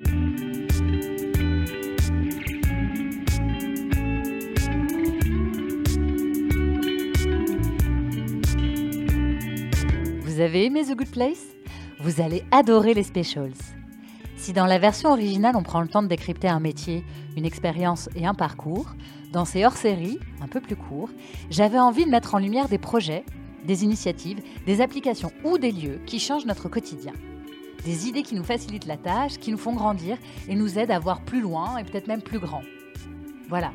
Vous avez aimé The Good Place? Vous allez adorer les specials. Si dans la version originale on prend le temps de décrypter un métier, une expérience et un parcours, dans ces hors-séries, un peu plus courts, j'avais envie de mettre en lumière des projets, des initiatives, des applications ou des lieux qui changent notre quotidien. Des idées qui nous facilitent la tâche, qui nous font grandir et nous aident à voir plus loin et peut-être même plus grand. Voilà.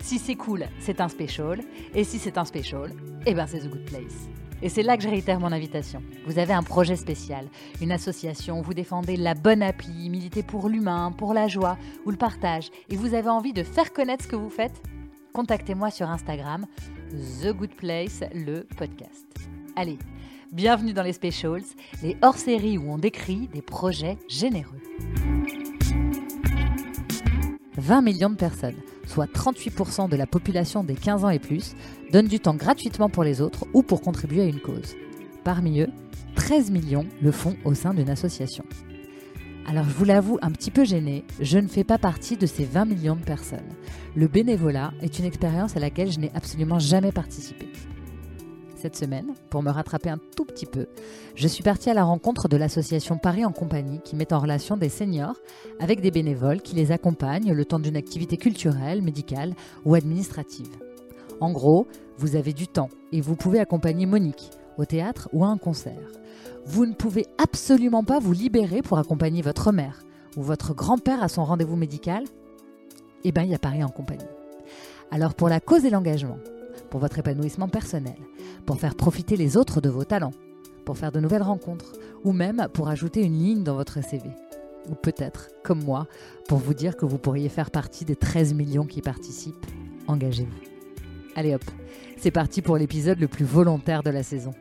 Si c'est cool, c'est un special. Et si c'est un special, eh ben c'est The Good Place. Et c'est là que je réitère mon invitation. Vous avez un projet spécial, une association, vous défendez la bonne appli, militez pour l'humain, pour la joie ou le partage, et vous avez envie de faire connaître ce que vous faites Contactez-moi sur Instagram, The Good Place, le podcast. Allez, bienvenue dans les Specials, les hors-séries où on décrit des projets généreux. 20 millions de personnes, soit 38% de la population des 15 ans et plus, donnent du temps gratuitement pour les autres ou pour contribuer à une cause. Parmi eux, 13 millions le font au sein d'une association. Alors je vous l'avoue un petit peu gêné, je ne fais pas partie de ces 20 millions de personnes. Le bénévolat est une expérience à laquelle je n'ai absolument jamais participé. Cette semaine, pour me rattraper un tout petit peu, je suis partie à la rencontre de l'association Paris en compagnie qui met en relation des seniors avec des bénévoles qui les accompagnent le temps d'une activité culturelle, médicale ou administrative. En gros, vous avez du temps et vous pouvez accompagner Monique au théâtre ou à un concert. Vous ne pouvez absolument pas vous libérer pour accompagner votre mère ou votre grand-père à son rendez-vous médical? Eh bien, il y a Paris en compagnie. Alors pour la cause et l'engagement, pour votre épanouissement personnel, pour faire profiter les autres de vos talents, pour faire de nouvelles rencontres, ou même pour ajouter une ligne dans votre CV. Ou peut-être, comme moi, pour vous dire que vous pourriez faire partie des 13 millions qui participent. Engagez-vous. Allez hop, c'est parti pour l'épisode le plus volontaire de la saison.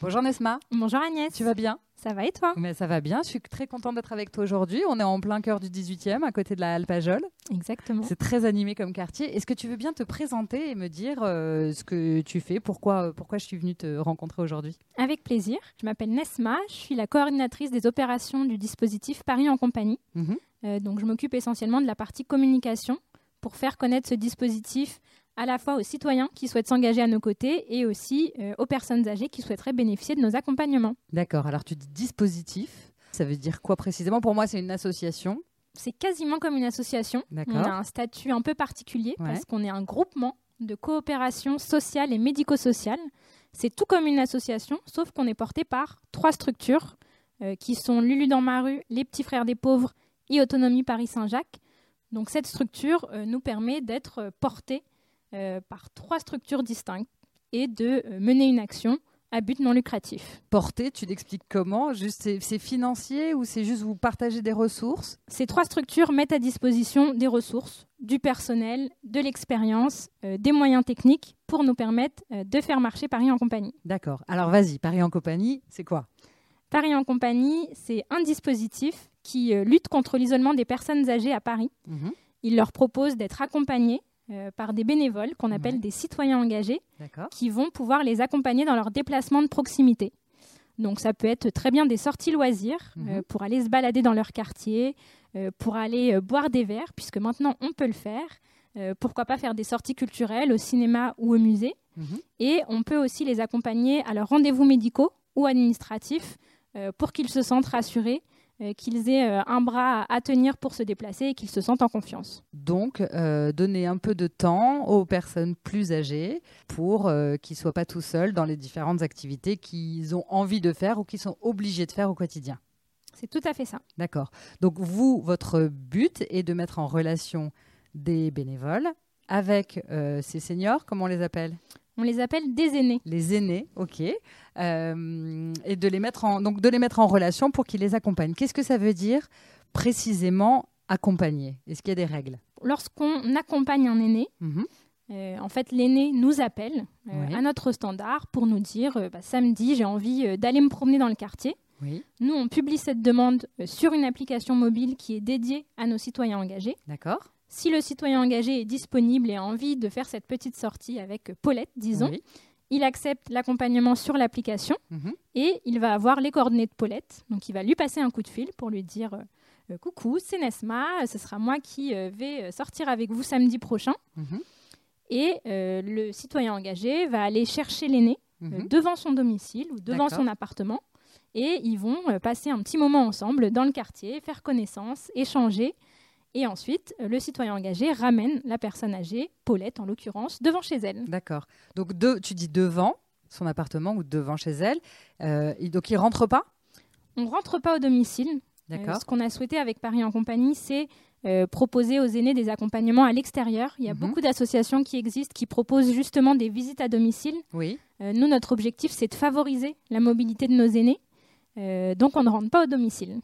Bonjour Nesma. Bonjour Agnès. Tu vas bien? Ça va et toi? Mais ça va bien, je suis très contente d'être avec toi aujourd'hui. On est en plein cœur du 18e, à côté de la Alpajole. Exactement. C'est très animé comme quartier. Est-ce que tu veux bien te présenter et me dire euh, ce que tu fais pourquoi, pourquoi je suis venue te rencontrer aujourd'hui? Avec plaisir. Je m'appelle Nesma, je suis la coordinatrice des opérations du dispositif Paris en compagnie. Mhm. Euh, donc je m'occupe essentiellement de la partie communication pour faire connaître ce dispositif à la fois aux citoyens qui souhaitent s'engager à nos côtés et aussi euh, aux personnes âgées qui souhaiteraient bénéficier de nos accompagnements. D'accord, alors tu dis dispositif. Ça veut dire quoi précisément? Pour moi, c'est une association. C'est quasiment comme une association. On a un statut un peu particulier Ouais. parce qu'on est un groupement de coopération sociale et médico-sociale. C'est tout comme une association, sauf qu'on est porté par trois structures euh, qui sont Lulu dans ma rue, Les Petits Frères des Pauvres et Autonomie Paris Saint-Jacques. Donc cette structure euh, nous permet d'être portés euh, par trois structures distinctes et de euh, mener une action à but non lucratif. Porter, tu l'expliques comment? Juste, c'est, financier ou c'est juste vous partagez des ressources? Ces trois structures mettent à disposition des ressources, du personnel, de l'expérience, euh, des moyens techniques pour nous permettre euh, de faire marcher Paris en compagnie. D'accord. Alors vas-y, Paris en compagnie, c'est quoi? Paris en compagnie, c'est un dispositif qui euh, lutte contre l'isolement des personnes âgées à Paris. Mhm. Il leur propose d'être accompagnés euh, par des bénévoles qu'on appelle Ouais. des citoyens engagés qui vont pouvoir les accompagner dans leurs déplacements de proximité. Donc ça peut être très bien des sorties loisirs Mhm. euh, pour aller se balader dans leur quartier, euh, pour aller boire des verres, puisque maintenant on peut le faire. Pourquoi pas faire des sorties culturelles au cinéma ou au musée. Mhm. Et on peut aussi les accompagner à leurs rendez-vous médicaux ou administratifs pour qu'ils se sentent rassurés, qu'ils aient euh, un bras à tenir pour se déplacer et qu'ils se sentent en confiance. Donc, euh, donner un peu de temps aux personnes plus âgées pour euh, qu'ils ne soient pas tout seuls dans les différentes activités qu'ils ont envie de faire ou qu'ils sont obligés de faire au quotidien. C'est tout à fait ça. D'accord. Donc, vous, votre but est de mettre en relation des bénévoles avec euh, ces seniors, comment on les appelle? On les appelle des aînés. Les aînés, ok. Euh, et de les, mettre en, donc de les mettre en relation pour qu'ils les accompagnent. Qu'est-ce que ça veut dire précisément accompagner? Est-ce qu'il y a des règles? Lorsqu'on accompagne un aîné, Mhm. Euh, en fait, l'aîné nous appelle euh, à notre standard pour nous dire euh, bah, samedi, j'ai envie d'aller me promener dans le quartier. Oui, Nous, on publie cette demande sur une application mobile qui est dédiée à nos citoyens engagés. d'accord. Si le citoyen engagé est disponible et a envie de faire cette petite sortie avec euh, Paulette, disons, Oui. il accepte l'accompagnement sur l'application Mhm. et il va avoir les coordonnées de Paulette. Donc il va lui passer un coup de fil pour lui dire euh, euh, Coucou, c'est Nesma, ce sera moi qui euh, vais euh, sortir avec vous samedi prochain. Mhm. Et euh, le citoyen engagé va aller chercher l'aîné euh, Mhm. devant son domicile ou devant son appartement. Et ils vont euh, passer un petit moment ensemble dans le quartier, faire connaissance, échanger. Et ensuite, euh, le citoyen engagé ramène la personne âgée, Paulette en l'occurrence, devant chez elle. D'accord. Donc de- tu dis devant son appartement ou devant chez elle. Euh, il- donc il rentre pas? On rentre pas au domicile. Euh, D'accord. ce qu'on a souhaité avec Paris en compagnie, c'est euh, proposer aux aînés des accompagnements à l'extérieur. Il y a Mhm. beaucoup d'associations qui existent qui proposent justement des visites à domicile. Oui. Nous, notre objectif, c'est de favoriser la mobilité de nos aînés. Donc, on ne rentre pas au domicile.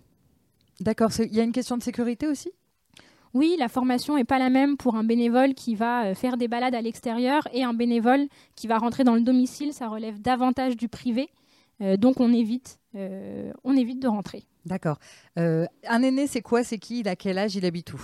D'accord. Il y a une question de sécurité aussi? Oui, la formation n'est pas la même pour un bénévole qui va euh, faire des balades à l'extérieur et un bénévole qui va rentrer dans le domicile. Ça relève davantage du privé. Euh, donc, on évite, euh, on évite de rentrer. D'accord. Euh, un aîné, c'est quoi? C'est qui? Il a quel âge? Il habite où?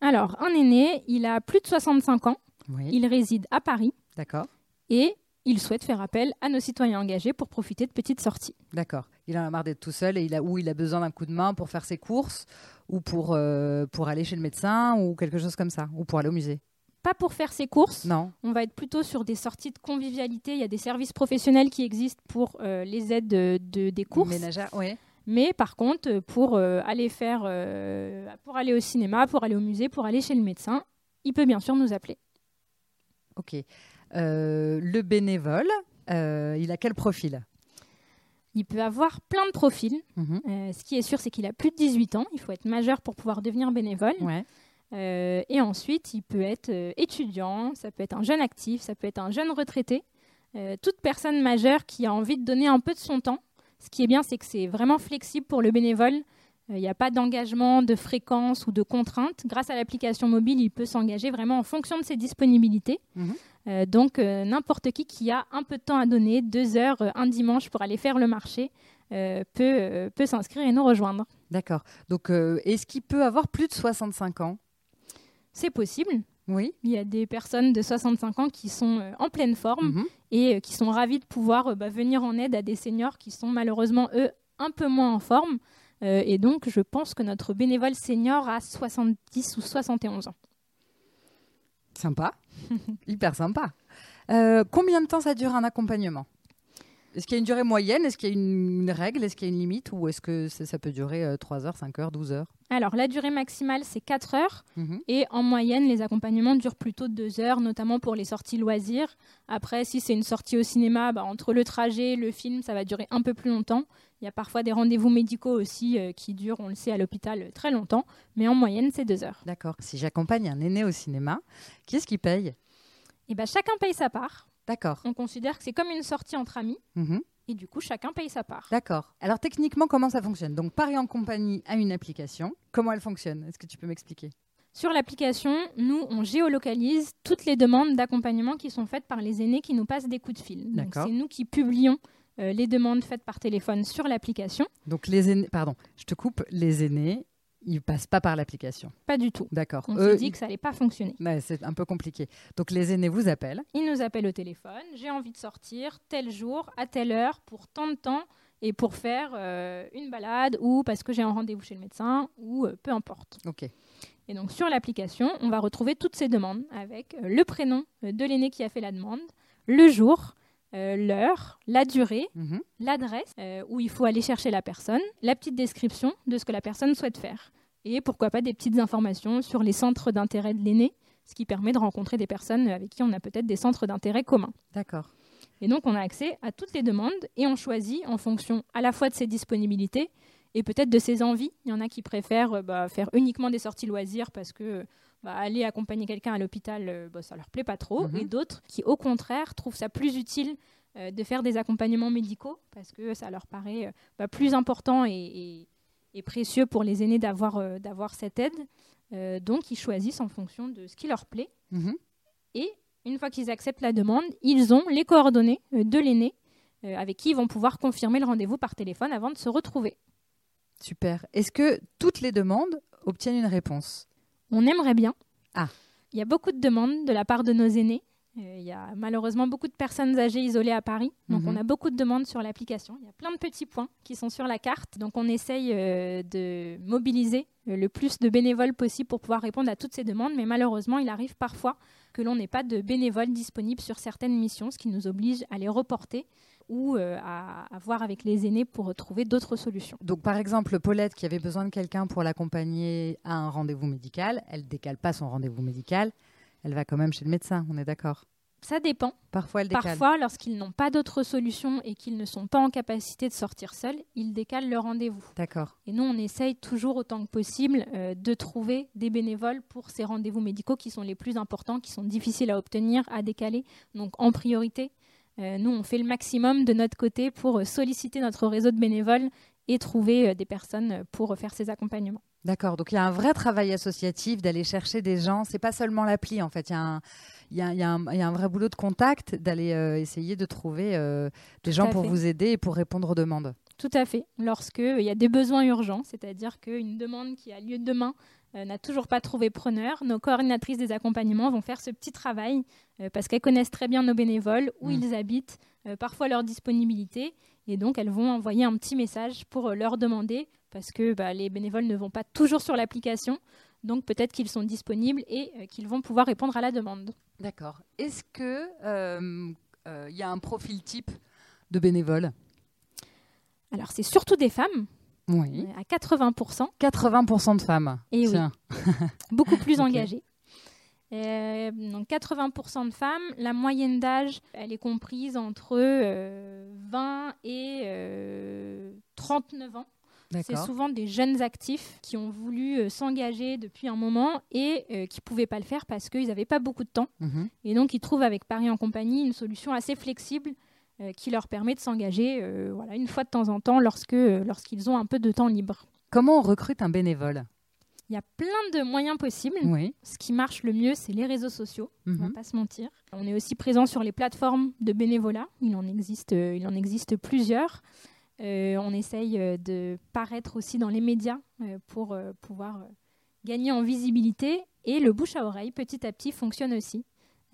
Alors, un aîné, il a plus de 65 ans. Oui. Il réside à Paris D'accord. et il souhaite faire appel à nos citoyens engagés pour profiter de petites sorties. D'accord. Il en a marre d'être tout seul et il a ou il a besoin d'un coup de main pour faire ses courses ou pour euh, pour aller chez le médecin ou quelque chose comme ça ou pour aller au musée. Pas pour faire ses courses, Non. on va être plutôt sur des sorties de convivialité. Il y a des services professionnels qui existent pour euh, les aides de, de- des courses. Ménagère. Oui. Mais par contre, euh, pour euh, aller faire, euh, pour aller au cinéma, pour aller au musée, pour aller chez le médecin, il peut bien sûr nous appeler. Ok. Euh, le bénévole, euh, il a quel profil? Il peut avoir plein de profils. Mhm. Euh, ce qui est sûr, c'est qu'il a plus de 18 ans. Il faut être majeur pour pouvoir devenir bénévole. Ouais. Euh, et ensuite, il peut être euh, étudiant, ça peut être un jeune actif, ça peut être un jeune retraité. Toute personne majeure qui a envie de donner un peu de son temps. Ce qui est bien, c'est que c'est vraiment flexible pour le bénévole. Il n'y a pas d'engagement, de fréquence ou de contrainte. Grâce à l'application mobile, il peut s'engager vraiment en fonction de ses disponibilités. Mhm. Euh, donc, euh, n'importe qui qui a un peu de temps à donner, deux heures, euh, un dimanche pour aller faire le marché, peut, peut s'inscrire et nous rejoindre. D'accord. Donc, est-ce qu'il peut avoir plus de 65 ans? C'est possible. Oui. Il y a des personnes de 65 ans qui sont en pleine forme Mhm. et qui sont ravis de pouvoir bah, venir en aide à des seniors qui sont malheureusement, eux, un peu moins en forme. Et donc, je pense que notre bénévole senior a 70 ou 71 ans. Sympa. Hyper sympa. Euh, combien de temps ça dure un accompagnement? Est-ce qu'il y a une durée moyenne? Est-ce qu'il y a une, règle? Est-ce qu'il y a une limite? Ou est-ce que ça, ça peut durer euh, 3 heures, 5 heures, 12 heures? Alors, la durée maximale, c'est 4 heures. Mhm. Et en moyenne, les accompagnements durent plutôt 2 heures, notamment pour les sorties loisirs. Après, si c'est une sortie au cinéma, bah, entre le trajet, le film, ça va durer un peu plus longtemps. Il y a parfois des rendez-vous médicaux aussi euh, qui durent, on le sait, à l'hôpital très longtemps. Mais en moyenne, c'est 2 heures. D'accord. Si j'accompagne un aîné au cinéma, qui est-ce qui paye? Et ben chacun paye sa part. D'accord. On considère que c'est comme une sortie entre amis. Mhm. Et du coup, chacun paye sa part. D'accord. Alors techniquement, comment ça fonctionne? Donc Paris en compagnie a une application. Comment elle fonctionne? Est-ce que tu peux m'expliquer? Sur l'application, nous, on géolocalise toutes les demandes d'accompagnement qui sont faites par les aînés qui nous passent des coups de fil. Donc, D'accord. c'est nous qui publions euh, les demandes faites par téléphone sur l'application. Donc les aînés, pardon, je te coupe, les aînés, ils passent pas par l'application. Pas du tout. D'accord. On s'est dit ils- que ça allait pas fonctionner. Ouais, c'est un peu compliqué. Donc les aînés vous appellent. Ils nous appellent au téléphone. J'ai envie de sortir tel jour, à telle heure, pour tant de temps, et pour faire euh, une balade, ou parce que j'ai un rendez-vous chez le médecin, ou euh, peu importe. Ok. Et donc sur l'application, on va retrouver toutes ces demandes avec le prénom de l'aîné qui a fait la demande, le jour, euh, l'heure, la durée, Mhm. l'adresse euh, où il faut aller chercher la personne, la petite description de ce que la personne souhaite faire. Et pourquoi pas des petites informations sur les centres d'intérêt de l'aîné, ce qui permet de rencontrer des personnes avec qui on a peut-être des centres d'intérêt communs. D'accord. Et donc on a accès à toutes les demandes et on choisit en fonction à la fois de ses disponibilités et peut-être de ses envies. Il y en a qui préfèrent euh, bah, faire uniquement des sorties loisirs parce que bah, aller accompagner quelqu'un à l'hôpital, euh, bah, ça leur plaît pas trop. Mhm. Et d'autres qui au contraire trouvent ça plus utile euh, de faire des accompagnements médicaux parce que ça leur paraît euh, bah, plus important et, et- et précieux pour les aînés d'avoir euh, d'avoir cette aide. Donc ils choisissent en fonction de ce qui leur plaît. Mhm. Et une fois qu'ils acceptent la demande, ils ont les coordonnées de l'aîné avec qui ils vont pouvoir confirmer le rendez-vous par téléphone avant de se retrouver. Super. Est-ce que toutes les demandes obtiennent une réponse? On aimerait bien. Ah. Il y a beaucoup de demandes de la part de nos aînés. Euh, Il y a malheureusement beaucoup de personnes âgées isolées à Paris, donc Mhm. on a beaucoup de demandes sur l'application. Il y a plein de petits points qui sont sur la carte, donc on essaye euh, de mobiliser euh, le plus de bénévoles possible pour pouvoir répondre à toutes ces demandes, mais malheureusement il arrive parfois que l'on n'ait pas de bénévoles disponibles sur certaines missions, ce qui nous oblige à les reporter ou euh, à, à voir avec les aînés pour trouver d'autres solutions. Donc, par exemple, Paulette qui avait besoin de quelqu'un pour l'accompagner à un rendez-vous médical, elle décale pas son rendez-vous médical, elle va quand même chez le médecin, on est d'accord? Ça dépend. Parfois, elle décale. Parfois, lorsqu'ils n'ont pas d'autres solutions et qu'ils ne sont pas en capacité de sortir seuls, ils décalent leur rendez-vous. D'accord. Et nous, on essaye toujours autant que possible euh, de trouver des bénévoles pour ces rendez-vous médicaux qui sont les plus importants, qui sont difficiles à obtenir, à décaler. Donc en priorité, nous, on fait le maximum de notre côté pour euh, solliciter notre réseau de bénévoles et trouver euh, des personnes euh, pour euh, faire ces accompagnements. D'accord. Donc, il y a un vrai travail associatif d'aller chercher des gens. C'est pas seulement l'appli, en fait. Il y a un. Il y, a, il y a un, il y a un vrai boulot de contact, d'aller euh, essayer de trouver euh, des gens pour fait. vous aider et pour répondre aux demandes. Tout à fait. Lorsqu'il y a des besoins urgents, c'est-à-dire qu'une demande qui a lieu demain euh, n'a toujours pas trouvé preneur, nos coordinatrices des accompagnements vont faire ce petit travail euh, parce qu'elles connaissent très bien nos bénévoles, où Mm. ils habitent, euh, parfois leur disponibilité. Et donc, elles vont envoyer un petit message pour euh, leur demander, parce que bah, les bénévoles ne vont pas toujours sur l'application. Donc, peut-être qu'ils sont disponibles et euh, qu'ils vont pouvoir répondre à la demande. D'accord. Est-ce que euh, euh, il y a un profil type de bénévole? Alors, c'est surtout des femmes, Oui. euh, à 80%. 80% de femmes. Et oui. Tiens. beaucoup plus engagées. Euh, donc 80% de femmes, la moyenne d'âge, elle est comprise entre euh, 20 et euh, 39 ans. C'est souvent des jeunes actifs qui ont voulu euh, s'engager depuis un moment et euh, qui ne pouvaient pas le faire parce qu'ils n'avaient pas beaucoup de temps. Mhm. Et donc ils trouvent avec Paris en compagnie une solution assez flexible euh, qui leur permet de s'engager euh, voilà, une fois de temps en temps lorsque, euh, lorsqu'ils ont un peu de temps libre. Comment on recrute un bénévole? Il y a plein de moyens possibles. Oui. Ce qui marche le mieux, c'est les réseaux sociaux. On va Mhm. pas se mentir. On est aussi présent sur les plateformes de bénévolat. Il en existe, euh, il en existe plusieurs. Euh, on essaye euh, de paraître aussi dans les médias euh, pour euh, pouvoir euh, gagner en visibilité. Et le bouche à oreille, petit à petit, fonctionne aussi.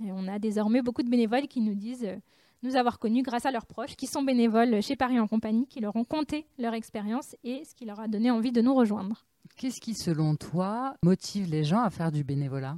Et on a désormais beaucoup de bénévoles qui nous disent euh, nous avoir connus grâce à leurs proches, qui sont bénévoles chez Paris en compagnie, qui leur ont conté leur expérience et ce qui leur a donné envie de nous rejoindre. Qu'est-ce qui, selon toi, motive les gens à faire du bénévolat?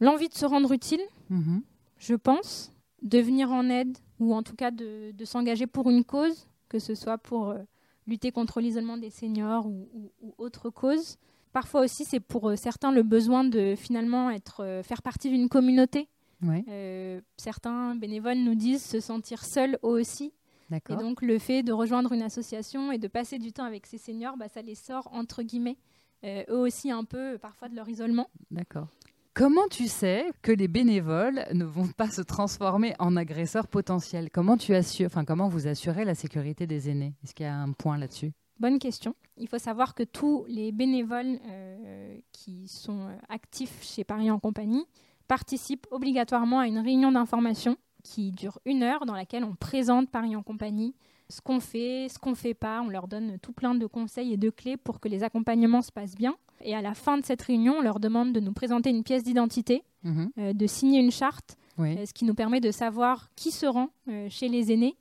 L'envie de se rendre utile, Mhm. je pense, de venir en aide ou en tout cas de, de s'engager pour une cause, que ce soit pour euh, lutter contre l'isolement des seniors ou, ou- ou autre cause. Parfois aussi, c'est pour euh, certains le besoin de finalement être, euh, faire partie d'une communauté. Euh, certains bénévoles nous disent se sentir seuls eux aussi. Et donc le fait de rejoindre une association et de passer du temps avec ces seniors, bah, ça les sort entre guillemets, euh, eux aussi un peu parfois de leur isolement. D'accord. Comment tu sais que les bénévoles ne vont pas se transformer en agresseurs potentiels? Comment tu assures, enfin comment vous assurez la sécurité des aînés? Est-ce qu'il y a un point là-dessus? Bonne question. Il faut savoir que tous les bénévoles euh, qui sont actifs chez Paris en compagnie participent obligatoirement à une réunion d'information qui dure une heure dans laquelle on présente Paris en compagnie, ce qu'on fait, ce qu'on ne fait pas. On leur donne tout plein de conseils et de clés pour que les accompagnements se passent bien. Et à la fin de cette réunion, on leur demande de nous présenter une pièce d'identité, Mhm. euh, de signer une charte, Oui. euh, ce qui nous permet de savoir qui se rend euh, chez les aînés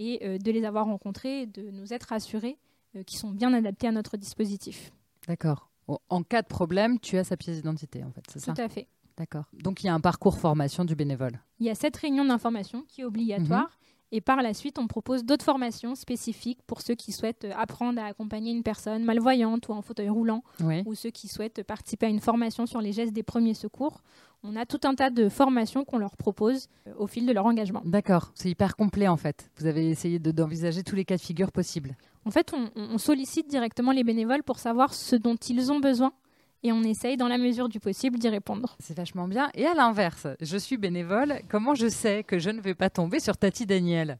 et de les avoir rencontrés de nous être assurés qu'ils sont bien adaptés à notre dispositif. D'accord. En cas de problème, tu as sa pièce d'identité, en fait, c'est ça? Tout à fait. D'accord. Donc il y a un parcours formation du bénévole. Il y a cette réunion d'information qui est obligatoire. Et par la suite, on propose d'autres formations spécifiques pour ceux qui souhaitent euh, apprendre à accompagner une personne malvoyante ou en fauteuil roulant, Oui. ou ceux qui souhaitent participer à une formation sur les gestes des premiers secours. On a tout un tas de formations qu'on leur propose euh, au fil de leur engagement. D'accord. C'est hyper complet en fait. Vous avez essayé de- d'envisager tous les cas de figure possibles. En fait, on, on sollicite directement les bénévoles pour savoir ce dont ils ont besoin et on essaye, dans la mesure du possible, d'y répondre. C'est vachement bien. Et à l'inverse, je suis bénévole. Comment je sais que je ne vais pas tomber sur Tati Daniel?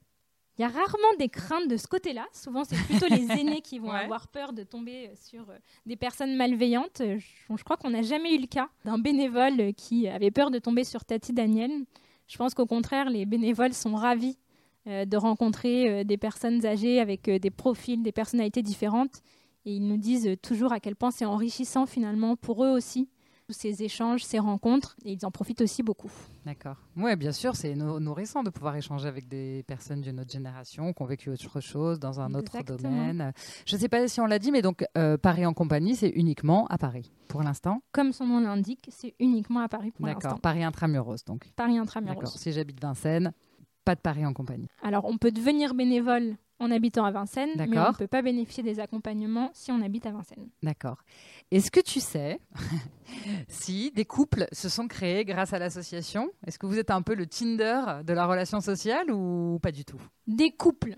Il y a rarement des craintes de ce côté-là. Souvent, c'est plutôt les aînés qui vont Ouais. avoir peur de tomber sur euh, des personnes malveillantes. Euh, Je, je crois qu'on n'a jamais eu le cas d'un bénévole euh, qui avait peur de tomber sur Tati Daniel. Je pense qu'au contraire, les bénévoles sont ravis euh, de rencontrer euh, des personnes âgées avec euh, des profils, des personnalités différentes. Et ils nous disent toujours à quel point c'est enrichissant finalement pour eux aussi tous ces échanges, ces rencontres, et ils en profitent aussi beaucoup. D'accord. Oui, bien sûr, c'est nourrissant de pouvoir échanger avec des personnes d'une autre génération qui ont vécu autre chose dans un autre domaine. Je ne sais pas si on l'a dit, mais donc euh, Paris en compagnie, c'est uniquement à Paris pour l'instant? Comme son nom l'indique, c'est uniquement à Paris pour l'instant. D'accord. Paris intramuros donc. Paris intramuros. D'accord. Si j'habite Vincennes, pas de Paris en compagnie. Alors, on peut devenir bénévole en habitant à Vincennes, mais on ne peut pas bénéficier des accompagnements si on habite à Vincennes. D'accord. Est-ce que tu sais si des couples se sont créés grâce à l'association? Est-ce que vous êtes un peu le Tinder de la relation sociale ou pas du tout? Des couples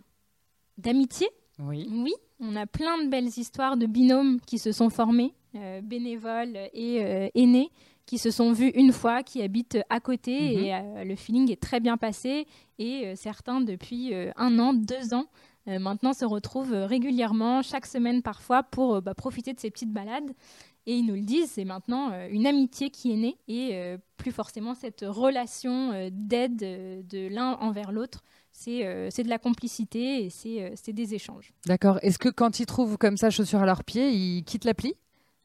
d'amitié? Oui. Oui, on a plein de belles histoires de binômes qui se sont formés, euh, bénévoles et euh, aînés, qui se sont vus une fois, qui habitent à côté mhm. et euh, le feeling est très bien passé et certains depuis un an, deux ans maintenant se retrouvent régulièrement, chaque semaine parfois, pour euh, bah, profiter de ces petites balades. Et ils nous le disent, c'est maintenant euh, une amitié qui est née et plus forcément cette relation d'aide de l'un envers l'autre. C'est de la complicité et c'est des échanges. D'accord. Est-ce que quand ils trouvent comme ça chaussures à leurs pieds, ils quittent l'appli?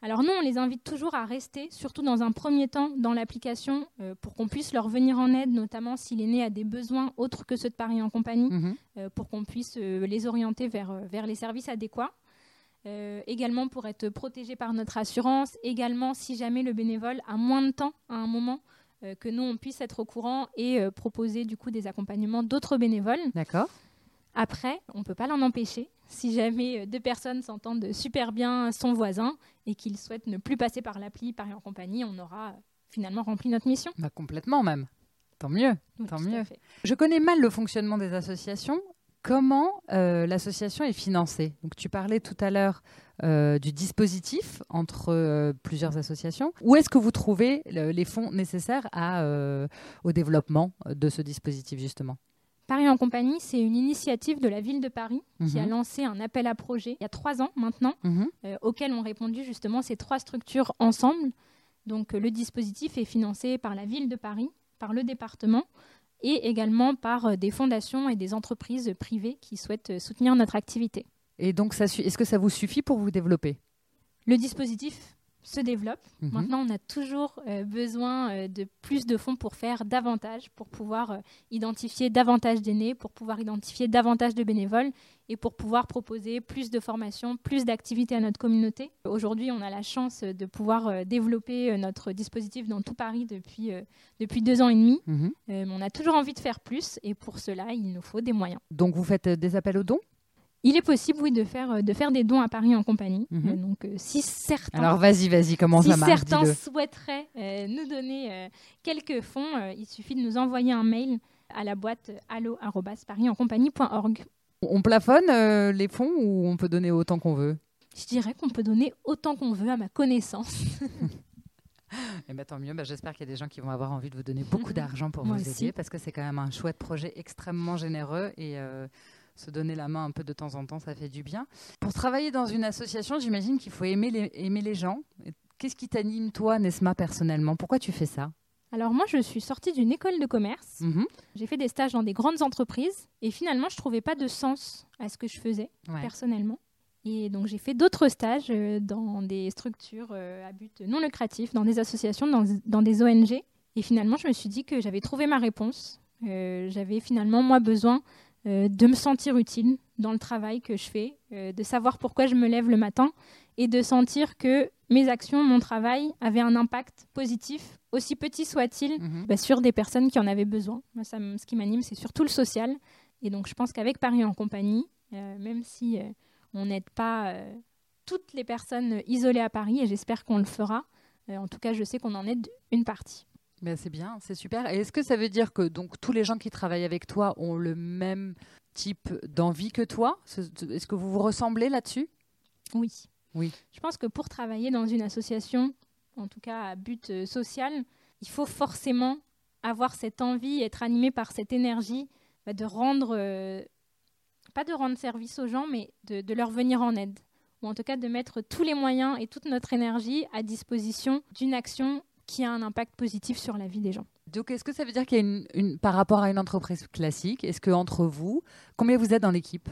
Alors nous, on les invite toujours à rester, surtout dans un premier temps, dans l'application, euh, pour qu'on puisse leur venir en aide, notamment s'il est né à des besoins autres que ceux de Paris en compagnie, mhm. euh, pour qu'on puisse euh, les orienter vers, vers les services adéquats. également pour être protégés par notre assurance, également si jamais le bénévole a moins de temps à un moment, que nous, on puisse être au courant et proposer du coup des accompagnements d'autres bénévoles. D'accord. Après, on ne peut pas l'en empêcher. Si jamais euh, deux personnes s'entendent super bien son voisin et qu'ils souhaitent ne plus passer par l'appli Paris en compagnie, on aura finalement rempli notre mission. Bah, complètement même. Tant mieux. tant mieux. Je connais mal le fonctionnement des associations. Comment euh, l'association est financée? Donc, Tu parlais tout à l'heure euh, du dispositif entre plusieurs associations. Où est-ce que vous trouvez les fonds nécessaires à, au développement de ce dispositif justement? Paris en compagnie, c'est une initiative de la ville de Paris qui a mhm. lancé un appel à projet il y a trois ans maintenant, mhm. euh, auquel ont répondu justement ces trois structures ensemble. Donc euh, le dispositif est financé par la ville de Paris, par le département et également par euh, des fondations et des entreprises privées qui souhaitent soutenir notre activité. Et donc, est-ce que ça vous suffit pour vous développer? Le dispositif se développe. Mhm. Maintenant, on a toujours euh, besoin euh, de plus de fonds pour faire davantage, pour pouvoir euh, identifier davantage d'aînés, pour pouvoir identifier davantage de bénévoles et pour pouvoir proposer plus de formations, plus d'activités à notre communauté. Aujourd'hui, on a la chance de pouvoir développer notre dispositif dans tout Paris depuis, depuis deux ans et demi. Mhm. on a toujours envie de faire plus et pour cela, il nous faut des moyens. Donc, vous faites des appels aux dons? Il est possible, oui, de faire, euh, de faire des dons à Paris en compagnie. Mhm. Euh, donc, euh, si certains, Alors, vas-y, vas-y, comment si ça marche certains souhaiteraient nous donner quelques fonds, il suffit de nous envoyer un mail à la boîte allo@parisencompagnie.org. On plafonne les fonds ou on peut donner autant qu'on veut? Je dirais qu'on peut donner autant qu'on veut à ma connaissance. Et eh ben, tant mieux, bah, j'espère qu'il y a des gens qui vont avoir envie de vous donner beaucoup d'argent pour vous aider parce que c'est quand même un chouette projet extrêmement généreux et se donner la main un peu de temps en temps, ça fait du bien. Pour travailler dans une association, j'imagine qu'il faut aimer les, aimer les gens. Qu'est-ce qui t'anime, toi, Nesma, personnellement? Pourquoi tu fais ça? Alors moi, je suis sortie d'une école de commerce. Mhm. J'ai fait des stages dans des grandes entreprises et finalement, je trouvais pas de sens à ce que je faisais personnellement. Et donc j'ai fait d'autres stages euh, dans des structures euh, à but non lucratif, dans des associations, dans, des ONG. Et finalement, je me suis dit que j'avais trouvé ma réponse. Euh, j'avais finalement moi besoin euh, de me sentir utile dans le travail que je fais, euh, de savoir pourquoi je me lève le matin et de sentir que mes actions, mon travail avaient un impact positif, aussi petit soit-il, mhm. bah, sur des personnes qui en avaient besoin. Moi, ça, ce qui m'anime, c'est surtout le social. Et donc, je pense qu'avec Paris en compagnie, euh, même si on n'aide pas toutes les personnes isolées à Paris, et j'espère qu'on le fera, en tout cas, je sais qu'on en aide une partie. Ben, c'est bien, c'est super. Et est-ce que ça veut dire que donc tous les gens qui travaillent avec toi ont le même type d'envie que toi? Est-ce que vous vous ressemblez là-dessus? Oui. Oui. Je pense que pour travailler dans une association, en tout cas à but euh, social, il faut forcément avoir cette envie, être animé par cette énergie bah, de rendre, euh, pas de rendre service aux gens, mais de, de leur venir en aide. Ou en tout cas de mettre tous les moyens et toute notre énergie à disposition d'une action qui a un impact positif sur la vie des gens. Donc, est-ce que ça veut dire qu'il y a une, par rapport à une entreprise classique, est-ce que entre vous, combien vous êtes dans l'équipe?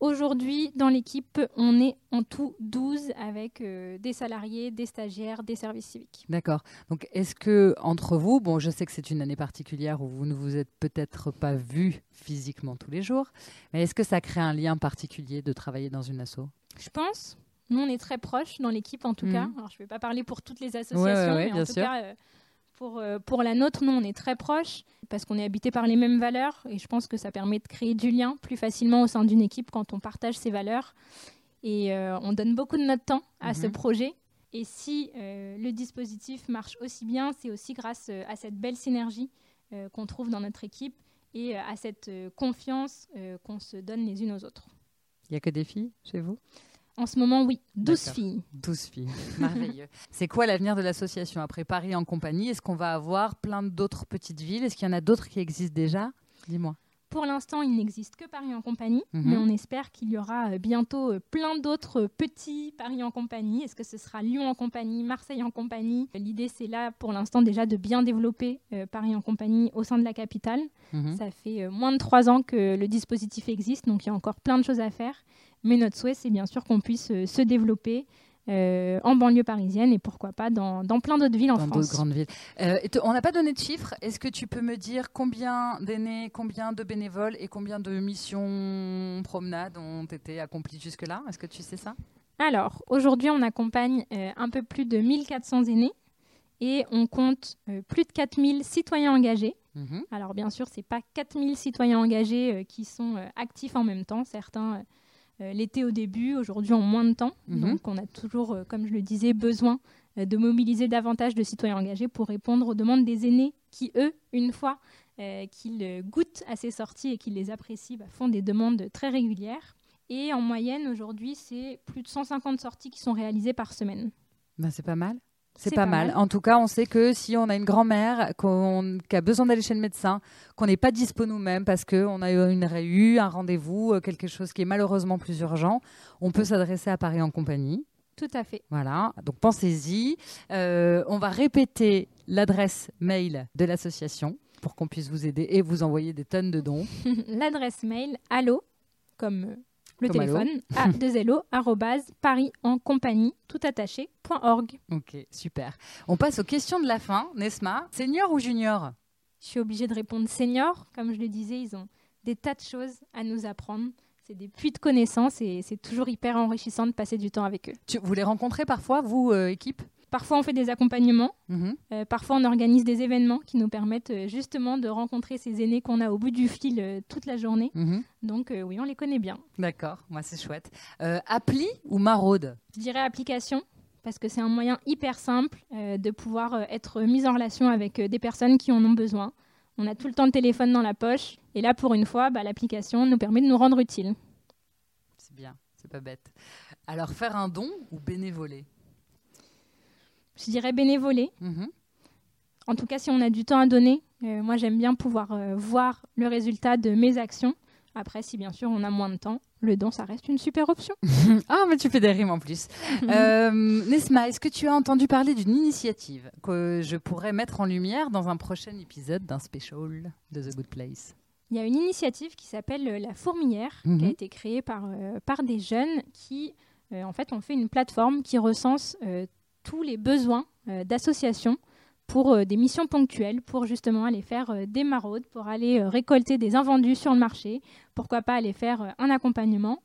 Aujourd'hui, dans l'équipe, on est en tout 12 avec euh, des salariés, des stagiaires, des services civiques. D'accord. Donc, est-ce que entre vous, bon, je sais que c'est une année particulière où vous ne vous êtes peut-être pas vus physiquement tous les jours, mais est-ce que ça crée un lien particulier de travailler dans une asso? Je pense. Nous, on est très proches dans l'équipe, en tout cas. Alors, je ne vais pas parler pour toutes les associations, Ouais, ouais, ouais, mais en tout sûr. cas, euh, pour, euh, pour la nôtre, nous, on est très proches parce qu'on est habité par les mêmes valeurs et je pense que ça permet de créer du lien plus facilement au sein d'une équipe quand on partage ces valeurs. Et euh, on donne beaucoup de notre temps à ce Mhm. projet. Et si le dispositif marche aussi bien, c'est aussi grâce à cette belle synergie qu'on trouve dans notre équipe et à cette confiance qu'on se donne les unes aux autres. Il n'y a que des filles chez vous? En ce moment, oui, 12 D'accord. filles. 12 filles. Merveilleux. C'est quoi l'avenir de l'association après Paris en compagnie? Est-ce qu'on va avoir plein d'autres petites villes? Est-ce qu'il y en a d'autres qui existent déjà? Dis-moi. Pour l'instant, il n'existe que Paris en compagnie, Mhm. mais on espère qu'il y aura euh, bientôt euh, plein d'autres euh, petits Paris en compagnie. Est-ce que ce sera Lyon en compagnie, Marseille en compagnie? L'idée, c'est là, pour l'instant, déjà de bien développer euh, Paris en compagnie au sein de la capitale. Mhm. Ça fait euh, moins de trois ans que le dispositif existe, donc il y a encore plein de choses à faire. Mais notre souhait, c'est bien sûr qu'on puisse euh, se développer euh, en banlieue parisienne et pourquoi pas dans, dans plein d'autres villes en dans France. grandes villes. Euh, on n'a pas donné de chiffres. Est-ce que tu peux me dire combien d'aînés, combien de bénévoles et combien de missions promenades ont été accomplies jusque-là? Est-ce que tu sais ça? Alors, aujourd'hui, on accompagne euh, un peu plus de 1400 aînés et on compte plus de 4000 citoyens engagés. Mhm. Alors, bien sûr, ce n'est pas 4000 citoyens engagés qui sont actifs en même temps. Certains euh, l'étaient au début, aujourd'hui ont moins de temps. Mhm. Donc, on a toujours, euh, comme je le disais, besoin euh, de mobiliser davantage de citoyens engagés pour répondre aux demandes des aînés qui, eux, une fois qu'ils goûtent à ces sorties et qu'ils les apprécient, bah, font des demandes très régulières. Et en moyenne, aujourd'hui, c'est plus de 150 sorties qui sont réalisées par semaine. Ben, c'est pas mal. C'est pas, pas mal. mal. En tout cas, on sait que si on a une grand-mère qu'on- qui a besoin d'aller chez le médecin, qu'on n'est pas dispo nous-mêmes parce qu'on a eu une réu, un rendez-vous, euh, quelque chose qui est malheureusement plus urgent, on peut s'adresser à Paris en compagnie. Tout à fait. Voilà, donc pensez-y. Euh, on va répéter l'adresse mail de l'association pour qu'on puisse vous aider et vous envoyer des tonnes de dons. L'adresse mail allo, comme euh, le Comme téléphone, a 2 lo arrobase paris en compagnie, tout attaché, point org. Ok, super. On passe aux questions de la fin. Nesma, senior ou junior? Je suis obligée de répondre senior. Comme je le disais, ils ont des tas de choses à nous apprendre. C'est des puits de connaissances et c'est toujours hyper enrichissant de passer du temps avec eux. tu, Vous les rencontrez parfois, vous, euh, équipe? Parfois, on fait des accompagnements. Mhm. Euh, parfois, on organise des événements qui nous permettent euh, justement de rencontrer ces aînés qu'on a au bout du fil euh, toute la journée. Mhm. Donc, oui, on les connaît bien. D'accord, moi c'est chouette. Appli ou maraude? Je dirais application parce que c'est un moyen hyper simple de pouvoir être mis en relation avec des personnes qui en ont besoin. On a tout le temps le téléphone dans la poche et là, pour une fois, bah, l'application nous permet de nous rendre utiles. C'est bien, c'est pas bête. Alors faire un don ou bénévoler? Je dirais bénévoler. Mhm. En tout cas, si on a du temps à donner, euh, moi j'aime bien pouvoir euh, voir le résultat de mes actions. Après, si bien sûr on a moins de temps, le don, ça reste une super option. Ah, mais tu fais des rimes en plus. Euh, Nesma, est-ce que tu as entendu parler d'une initiative que je pourrais mettre en lumière dans un prochain épisode d'un special de The Good Place? Il y a une initiative qui s'appelle La Fourmilière, qui Mhm. a été créée par, euh, par des jeunes qui, euh, en fait, ont fait une plateforme qui recense tous les besoins euh, d'associations pour euh, des missions ponctuelles, pour justement aller faire euh, des maraudes, pour aller récolter des invendus sur le marché, pourquoi pas aller faire un accompagnement.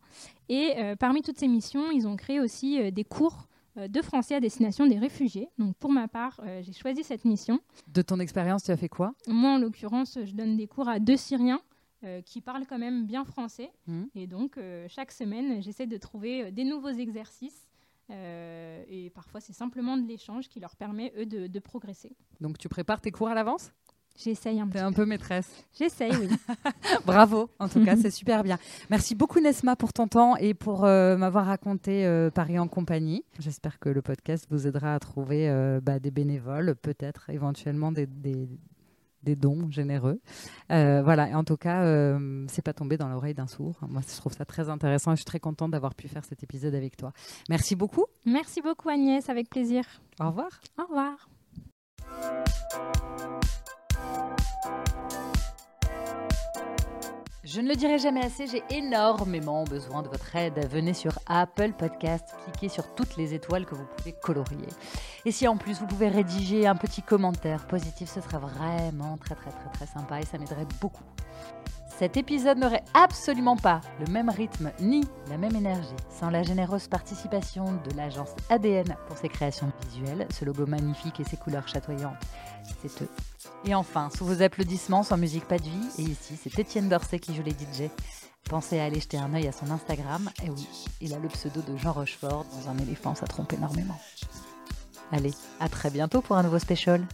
Et parmi toutes ces missions, ils ont créé aussi des cours de français à destination des réfugiés. Donc pour ma part, euh, j'ai choisi cette mission. De ton expérience, tu as fait quoi? Moi, en l'occurrence, je donne des cours à deux Syriens euh, qui parlent quand même bien français. Mhm. Et donc, euh, chaque semaine, j'essaie de trouver des nouveaux exercices. Euh, et parfois, c'est simplement de l'échange qui leur permet, eux, de, de progresser. Donc tu prépares tes cours à l'avance? J'essaye un T'es petit un peu maîtresse. J'essaye, oui. Bravo, en tout cas, c'est super bien. Merci beaucoup Nesma pour ton temps et pour euh, m'avoir raconté euh, Paris en compagnie. J'espère que le podcast vous aidera à trouver euh, bah, des bénévoles, peut-être éventuellement des, des, des dons généreux. Euh, voilà, et en tout cas, euh, c'est pas tombé dans l'oreille d'un sourd. Moi, je trouve ça très intéressant et je suis très contente d'avoir pu faire cet épisode avec toi. Merci beaucoup. Merci beaucoup, Agnès, avec plaisir. Au revoir. Au revoir. Je ne le dirai jamais assez, j'ai énormément besoin de votre aide. Venez sur Apple Podcast, cliquez sur toutes les étoiles que vous pouvez colorier. Et si en plus vous pouvez rédiger un petit commentaire positif, ce serait vraiment très très très très sympa et ça m'aiderait beaucoup. Cet épisode n'aurait absolument pas le même rythme ni la même énergie sans la généreuse participation de l'agence ADN pour ses créations visuelles, ce logo magnifique et ses couleurs chatoyantes. C'est eux. Et enfin, sous vos applaudissements, sans musique pas de vie, et ici c'est Étienne Dorset qui joue les DJ. Pensez à aller jeter un œil à son Instagram, et oui, il a le pseudo de Jean Rochefort, dans un éléphant ça trompe énormément. Allez, à très bientôt pour un nouveau special.